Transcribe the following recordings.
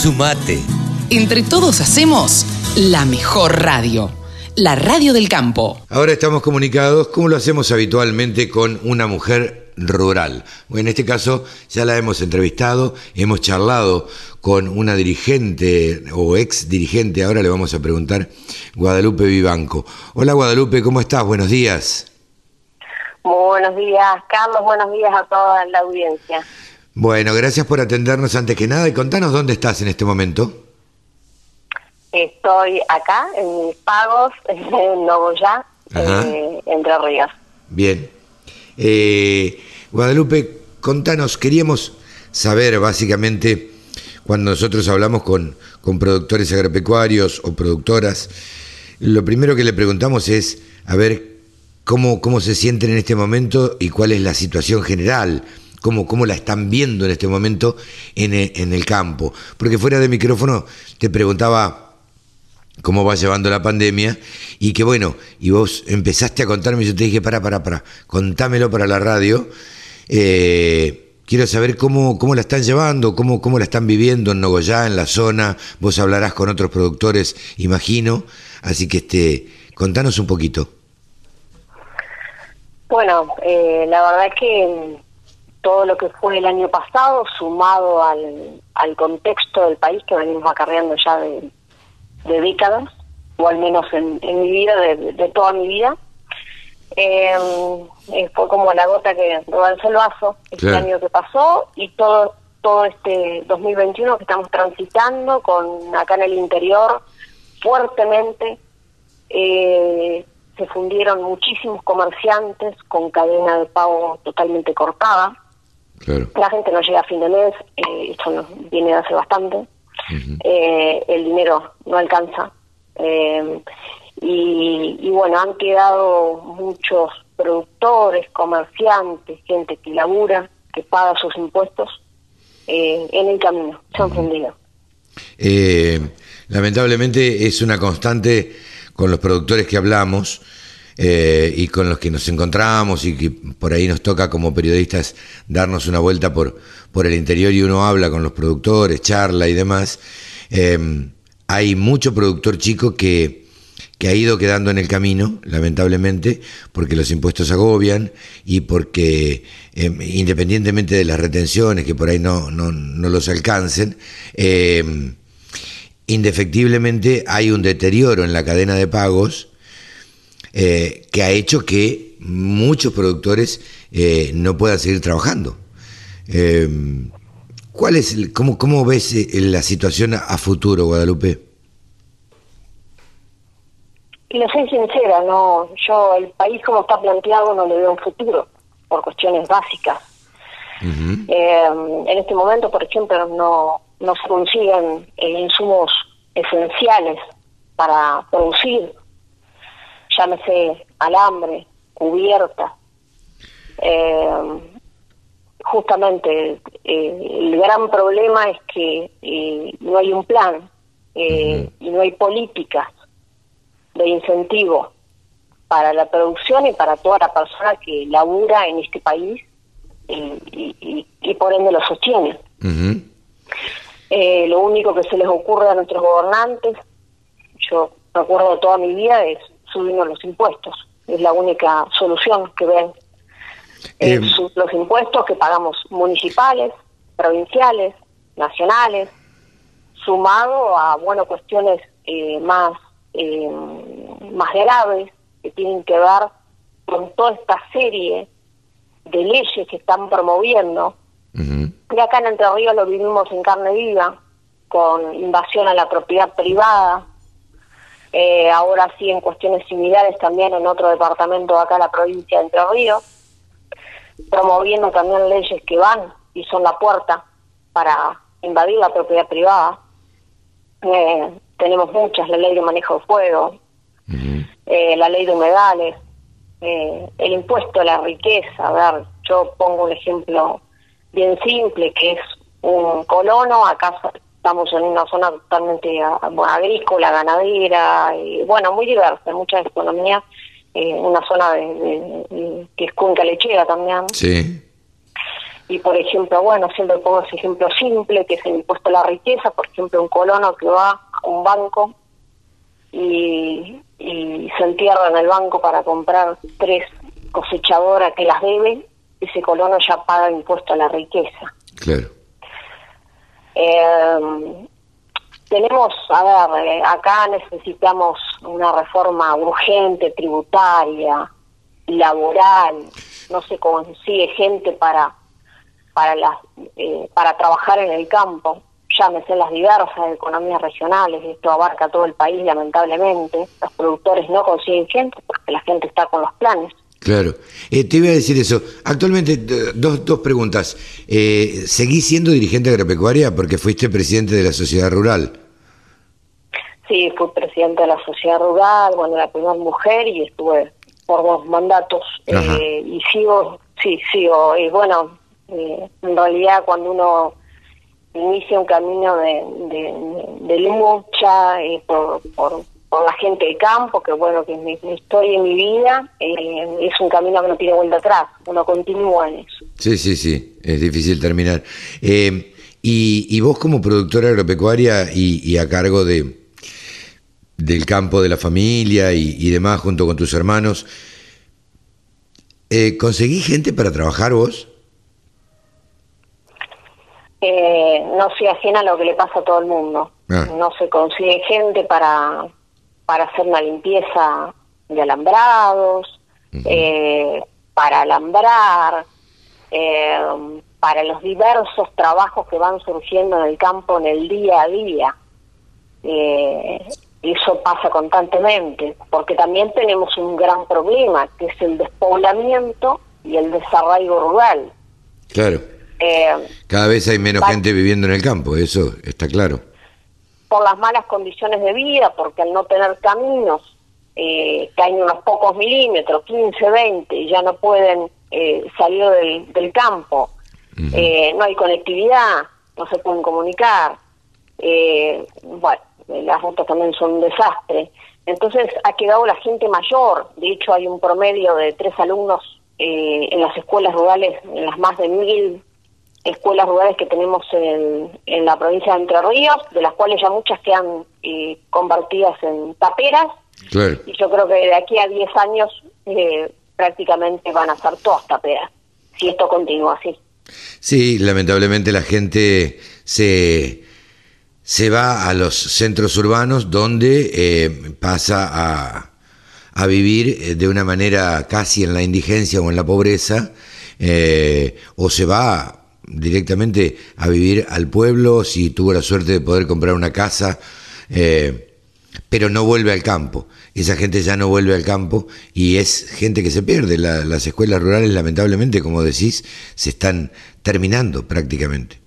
Sumate. Entre todos hacemos la mejor radio. La radio del campo. Ahora estamos comunicados, como lo hacemos habitualmente, con una mujer rural. En este caso ya la hemos entrevistado, hemos charlado con una dirigente o ex dirigente, ahora le vamos a preguntar, Guadalupe Vivanco. Hola Guadalupe, ¿cómo estás? Buenos días. Buenos días, Carlos, buenos días a toda la audiencia. Bueno, gracias por atendernos antes que nada y contanos dónde estás en este momento. Estoy acá en mis pagos, en Nogoyá, eh, Entre Ríos. Bien. Eh, Guadalupe, contanos, queríamos saber básicamente, cuando nosotros hablamos con, con productores agropecuarios o productoras, lo primero que le preguntamos es, a ver, cómo, cómo se sienten en este momento y cuál es la situación general cómo, cómo la están viendo en este momento en el, en el campo. Porque fuera de micrófono te preguntaba cómo va llevando la pandemia y que bueno, y vos empezaste a contarme y yo te dije, para, para, para, contámelo para la radio. Eh, quiero saber cómo, cómo la están llevando, cómo, cómo la están viviendo en Nogoyá, en la zona. Vos hablarás con otros productores, imagino. Así que este, contanos un poquito. Bueno, eh, la verdad que todo lo que fue el año pasado, sumado al, al contexto del país que venimos acarreando ya de, de décadas, o al menos en, en mi vida, de, toda mi vida. Em, eh, fue como la gota que rebalsó el vaso este año que pasó y todo todo este 2021 que estamos transitando con acá en el interior fuertemente eh, se fundieron muchísimos comerciantes con cadena de pago totalmente cortada la gente no llega a fin de mes, eh, esto nos viene de hace bastante. Eh, el dinero no alcanza. Eh, y, bueno, han quedado muchos productores, comerciantes, gente que labura, que paga sus impuestos en el camino, se han fundido. lamentablemente es una constante con los productores que hablamos eh, y con los que nos encontramos y que por ahí nos toca como periodistas darnos una vuelta por, por el interior y uno habla con los productores, charla y demás, em, hay mucho productor chico que, que ha ido quedando en el camino, lamentablemente, porque los impuestos agobian y porque, em, independientemente de las retenciones, que por ahí no, no, no los alcancen, em, indefectiblemente hay un deterioro en la cadena de pagos eh, que ha hecho que muchos productores eh, no puedan seguir trabajando. Eh, ¿Cuál es cómo, cómo ves la situación a futuro, Guadalupe? Lo soy sincera, no, yo el país como está planteado no le veo un futuro por cuestiones básicas. en este momento, por ejemplo, no, no se consiguen insumos esenciales para producir llámese alambre, cubierta. Eh, justamente eh, el gran problema es que eh, no hay un plan y no hay políticas de incentivo para la producción y para toda la persona que labura en este país y, y, por ende lo sostiene. lo único que se les ocurre a nuestros gobernantes, yo recuerdo toda mi vida, es subimos los impuestos. Es la única solución que ven. Eh, los impuestos que pagamos municipales, provinciales, nacionales, sumado a bueno cuestiones eh, más eh, más graves que tienen que ver con toda esta serie de leyes que están promoviendo. Y acá en Entre Ríos lo vivimos en carne viva, con invasión a la propiedad privada, eh, ahora sí en cuestiones similares también en otro departamento acá en la provincia de Entre Ríos, promoviendo también leyes que van y son la puerta para invadir la propiedad privada. Eh, tenemos muchas, la ley de manejo de fuego, eh, la ley de humedales, el impuesto a la riqueza. A ver, yo pongo un ejemplo bien simple, que es un colono, acá estamos en una zona totalmente ah, agrícola, ganadera, y, bueno, muy diversa, mucha economía, eh, una zona de, que es cuenca lechera también. Sí. y por ejemplo, bueno, siempre pongo ese ejemplo simple, que es el impuesto a la riqueza, por ejemplo, un colono que va a un banco y, y se entierra en el banco para comprar tres cosechadoras que las debe, ese colono ya paga impuesto a la riqueza. Claro. Eh, tenemos, a ver, eh, acá necesitamos una reforma urgente, tributaria, laboral, no se consigue gente para para las eh, para trabajar en el campo, llámese las diversas economías regionales, esto abarca todo el país lamentablemente, los productores no consiguen gente porque la gente está con los planes. Claro, eh, te iba a decir eso. Actualmente, dos, dos preguntas. Eh, ¿Seguís siendo dirigente agropecuaria porque fuiste presidente de la sociedad rural? Sí, fui presidente de la sociedad rural, bueno, la primera mujer y estuve por dos mandatos. Eh, y sigo, sí, sigo. Y bueno, eh, en realidad cuando uno inicia un camino de, de, lucha eh, por, por, la gente del campo, que bueno, que es mi, historia y mi vida, eh, es un camino que no tiene vuelta atrás, uno continúa en eso. Sí, sí, sí, es difícil terminar. y, y vos como productora agropecuaria y, a cargo de del campo de la familia y, y demás junto con tus hermanos, ¿conseguí gente para trabajar vos? eh, no se ajena a lo que le pasa a todo el mundo. Ah. No se consigue gente para, para hacer una limpieza de alambrados, eh, para alambrar, eh, para los diversos trabajos que van surgiendo en el campo en el día a día. Eh, eso pasa constantemente, porque también tenemos un gran problema, que es el despoblamiento y el desarraigo rural. Claro. Eh, Cada vez hay menos gente viviendo en el campo, eso está claro. Por las malas condiciones de vida, porque al no tener caminos, eh, caen unos pocos milímetros, 15, 20, y ya no pueden eh, salir del, campo. Eh, no hay conectividad, no se pueden comunicar. bueno, las rutas también son un desastre. Entonces ha quedado la gente mayor. De hecho, hay un promedio de tres alumnos en las escuelas rurales, en las más de mil escuelas rurales que tenemos en, en, la provincia de Entre Ríos, de las cuales ya muchas quedan eh, convertidas en taperas. Y yo creo que de aquí a 10 años eh, prácticamente van a ser todas taperas, si esto continúa así. Sí, lamentablemente la gente se, se va a los centros urbanos donde eh, pasa a, a vivir de una manera casi en la indigencia o en la pobreza, o se va directamente a vivir al pueblo, si tuvo la suerte de poder comprar una casa, eh, pero no vuelve al campo. Esa gente ya no vuelve al campo y es gente que se pierde. las escuelas rurales, lamentablemente, como decís, se están terminando prácticamente.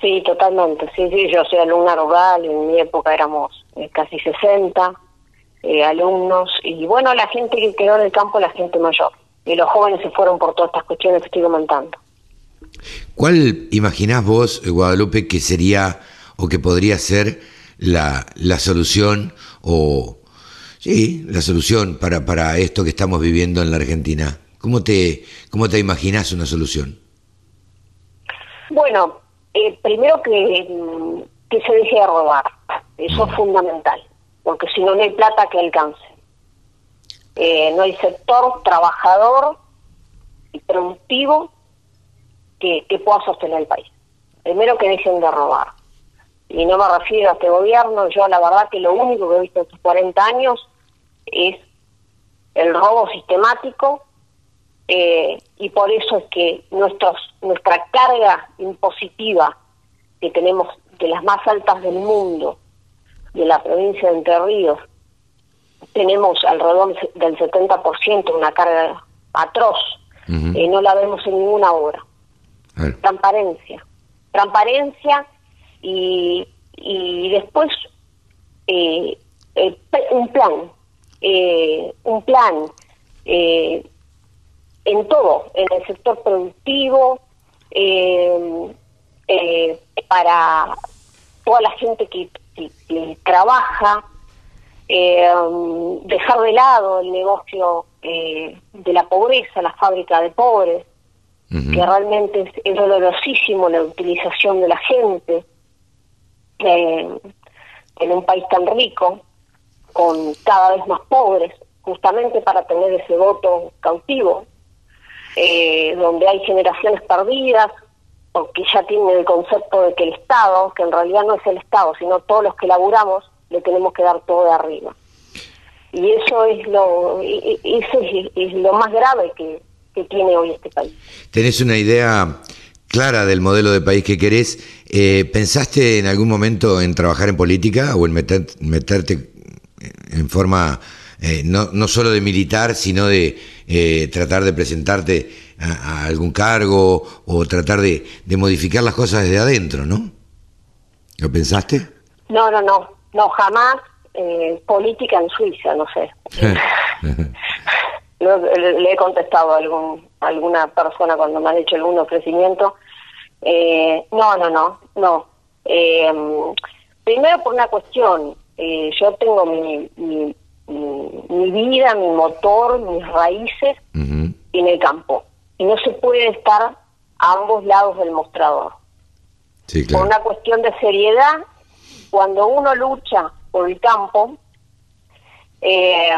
Sí, totalmente. Sí, sí, yo soy alumna rural, en mi época éramos eh, casi 60 eh, alumnos y bueno, la gente que quedó en el campo, la gente mayor. Y los jóvenes se fueron por todas estas cuestiones que estoy comentando. ¿Cuál imaginás vos, Guadalupe, que sería o que podría ser la, la solución o sí, la solución para, para esto que estamos viviendo en la Argentina? ¿Cómo te, cómo te imaginás una solución? Bueno, eh, primero que, que se deje de robar, eso es fundamental, porque si no, no hay plata que alcance. Eh, no hay sector trabajador y productivo que, pueda sostener el país. Primero que dejen de robar. Y no me refiero a este gobierno, yo la verdad que lo único que he visto en estos 40 años es el robo sistemático eh, y por eso es que nuestros, nuestra carga impositiva que tenemos de las más altas del mundo, de la provincia de Entre Ríos, tenemos alrededor del 70% una carga atroz, y no la vemos en ninguna obra. Transparencia. Transparencia y, y después eh, un plan. Eh, un plan eh, en todo, en el sector productivo, para toda la gente que, trabaja, dejar de lado el negocio de la pobreza, la fábrica de pobres, que realmente es, dolorosísimo la utilización de la gente en un país tan rico, con cada vez más pobres, justamente para tener ese voto cautivo, eh, donde hay generaciones perdidas, o que ya tienen el concepto de que el Estado, que en realidad no es el Estado, sino todos los que laburamos, le tenemos que dar todo de arriba. Y eso es lo, eso es, lo más grave que, tiene hoy este país. ¿Tenés una idea clara del modelo de país que querés? Eh, ¿Pensaste en algún momento en trabajar en política o en meterte en forma eh, no, no solo de militar, sino de eh, tratar de presentarte a, algún cargo o tratar de, modificar las cosas desde adentro, ¿no? ¿Lo pensaste? No, no, no, no, jamás. Eh, política en Suiza, no sé. le, he contestado a algún, alguna persona cuando me han hecho algún ofrecimiento. no, no, no, no. primero por una cuestión, yo tengo mi, mi, mi, vida, mi motor, mis raíces en el campo. Y no se puede estar a ambos lados del mostrador. Por una cuestión de seriedad, cuando uno lucha por el campo, eh,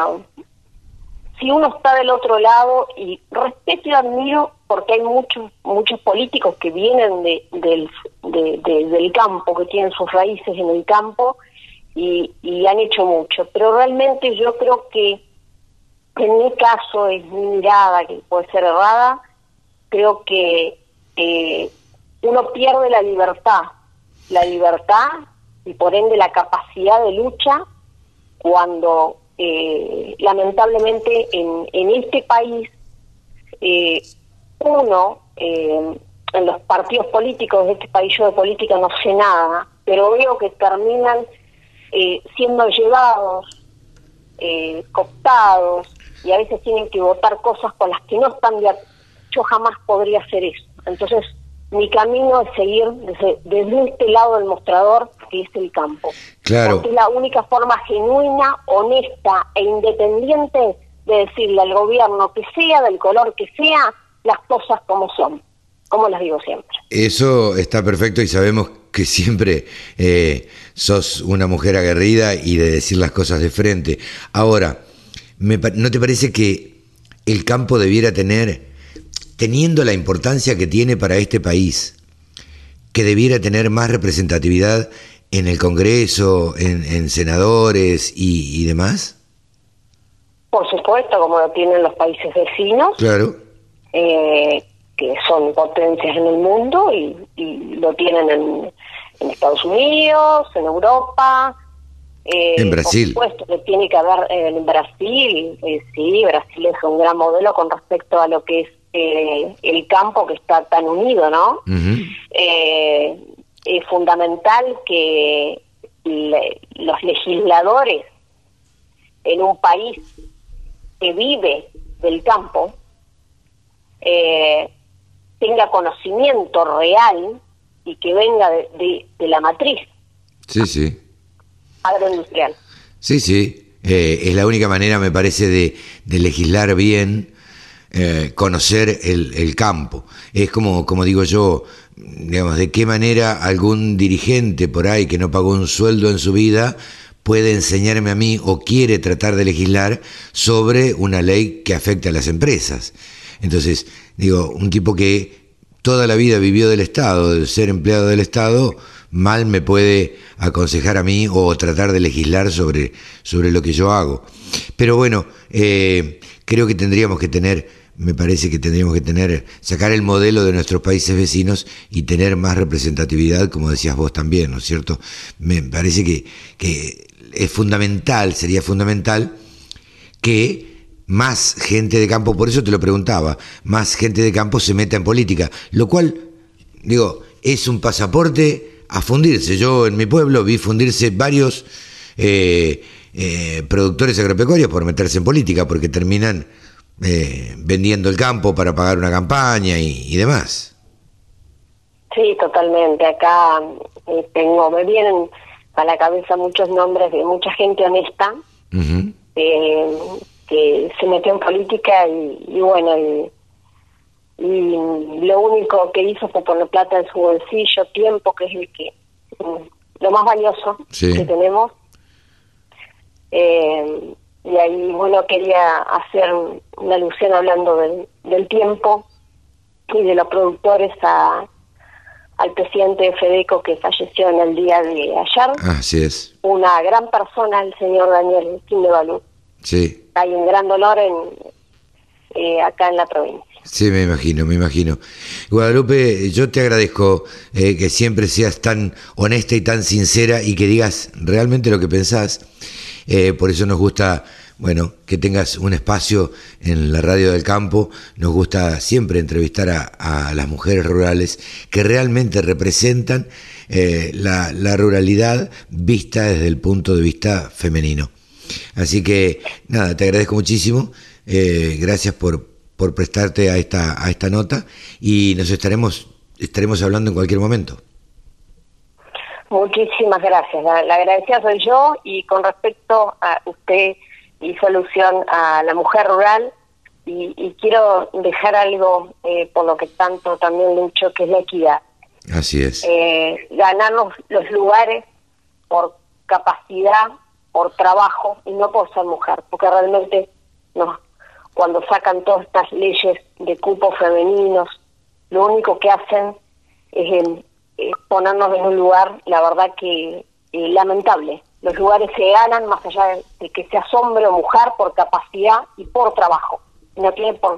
si uno está del otro lado, y respeto y admiro, porque hay muchos muchos políticos que vienen de, del, del campo, que tienen sus raíces en el campo, y, han hecho mucho. Pero realmente yo creo que en mi caso es mi mirada, que puede ser errada, creo que eh, uno pierde la libertad, la libertad y por ende la capacidad de lucha cuando eh, lamentablemente en, en este país eh, uno en los partidos políticos de este país yo de política no sé nada pero veo que terminan eh, siendo llevados, eh, cooptados, y a veces tienen que votar cosas con las que no están de acuerdo. Yo jamás podría hacer eso. Entonces, mi camino es seguir desde, este lado del mostrador, que es el campo. Claro. Porque es la única forma genuina, honesta e independiente de decirle al gobierno que sea, del color que sea, las cosas como son, como las digo siempre. Eso está perfecto y sabemos que siempre eh, sos una mujer aguerrida y de decir las cosas de frente. Ahora, ¿no te parece que el campo debiera tener, teniendo la importancia que tiene para este país, que debiera tener más representatividad en el Congreso, en, senadores y, demás? Por supuesto, como lo tienen los países vecinos. Claro. Eh, que son potencias en el mundo y lo tienen en, en Estados Unidos, en Europa. Eh, en Brasil. Por supuesto que tiene que haber eh, en Brasil, eh, sí, Brasil es un gran modelo con respecto a lo que es el campo que está tan unido, ¿no? es fundamental que los legisladores en un país que vive del campo tenga conocimiento real y que venga de, la matriz. Sí, sí. Agroindustrial. Sí, sí. Eh, es la única manera, me parece, de, legislar bien, eh, conocer el, campo. Es como, como digo yo, digamos, de qué manera algún dirigente por ahí que no pagó un sueldo en su vida puede enseñarme a mí o quiere tratar de legislar sobre una ley que afecte a las empresas. Entonces, digo, un tipo que toda la vida vivió del Estado, de ser empleado del Estado, mal me puede aconsejar a mí o tratar de legislar sobre, sobre lo que yo hago. Pero bueno, eh, creo que tendríamos que tener, me parece que tendríamos que tener, sacar el modelo de nuestros países vecinos y tener más representatividad, como decías vos también, ¿no es cierto? Me parece que, que es fundamental, sería fundamental que más gente de campo, por eso te lo preguntaba, más gente de campo se meta en política, lo cual, digo, es un pasaporte a fundirse. Yo en mi pueblo vi fundirse varios eh, eh, productores agropecuarios por meterse en política, porque terminan eh, vendiendo el campo para pagar una campaña y, demás. Sí, totalmente. Acá tengo, me vienen a la cabeza muchos nombres de mucha gente honesta que se metió en política y, bueno, y lo único que hizo fue poner plata en su bolsillo, tiempo, que es el que mm, lo más valioso que tenemos. Eh, y ahí, bueno, quería hacer una alusión hablando del, tiempo y de los productores a, al presidente Fedeco que falleció en el día de ayer. Así es. Una gran persona, el señor Daniel Quindevalú. Sí. Hay un gran dolor en, eh, acá en la provincia. Sí, me imagino, me imagino. Guadalupe, yo te agradezco eh, que siempre seas tan honesta y tan sincera y que digas realmente lo que pensás. Eh, por eso nos gusta, bueno, que tengas un espacio en la radio del campo. Nos gusta siempre entrevistar a, las mujeres rurales que realmente representan eh, la, ruralidad vista desde el punto de vista femenino. Así que, nada, te agradezco muchísimo. gracias por, por prestarte a esta, a esta nota y nos estaremos, estaremos hablando en cualquier momento. Muchísimas gracias. La, agradecida soy yo y con respecto a usted y solución a la mujer rural y, quiero dejar algo eh, por lo que tanto también lucho que es la equidad. Así es. Eh, ganarnos los lugares por capacidad, por trabajo y no por ser mujer, porque realmente nos cuando sacan todas estas leyes de cupos femeninos, lo único que hacen es, ponernos en un lugar, la verdad que eh, lamentable. Los lugares se ganan más allá de, que seas hombre o mujer por capacidad y por trabajo. No tiene por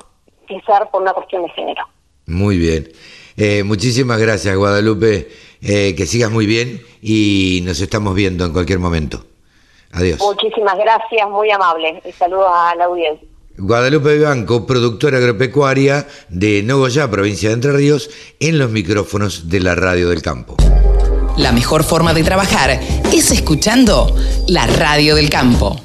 que ser por una cuestión de género. Muy bien. Eh, muchísimas gracias, Guadalupe. Eh, que sigas muy bien y nos estamos viendo en cualquier momento. Adiós. Muchísimas gracias, muy amable. Y saludos a la audiencia. Guadalupe Banco, productora agropecuaria de Nogoyá, provincia de Entre Ríos, en los micrófonos de la Radio del Campo. La mejor forma de trabajar es escuchando la Radio del Campo.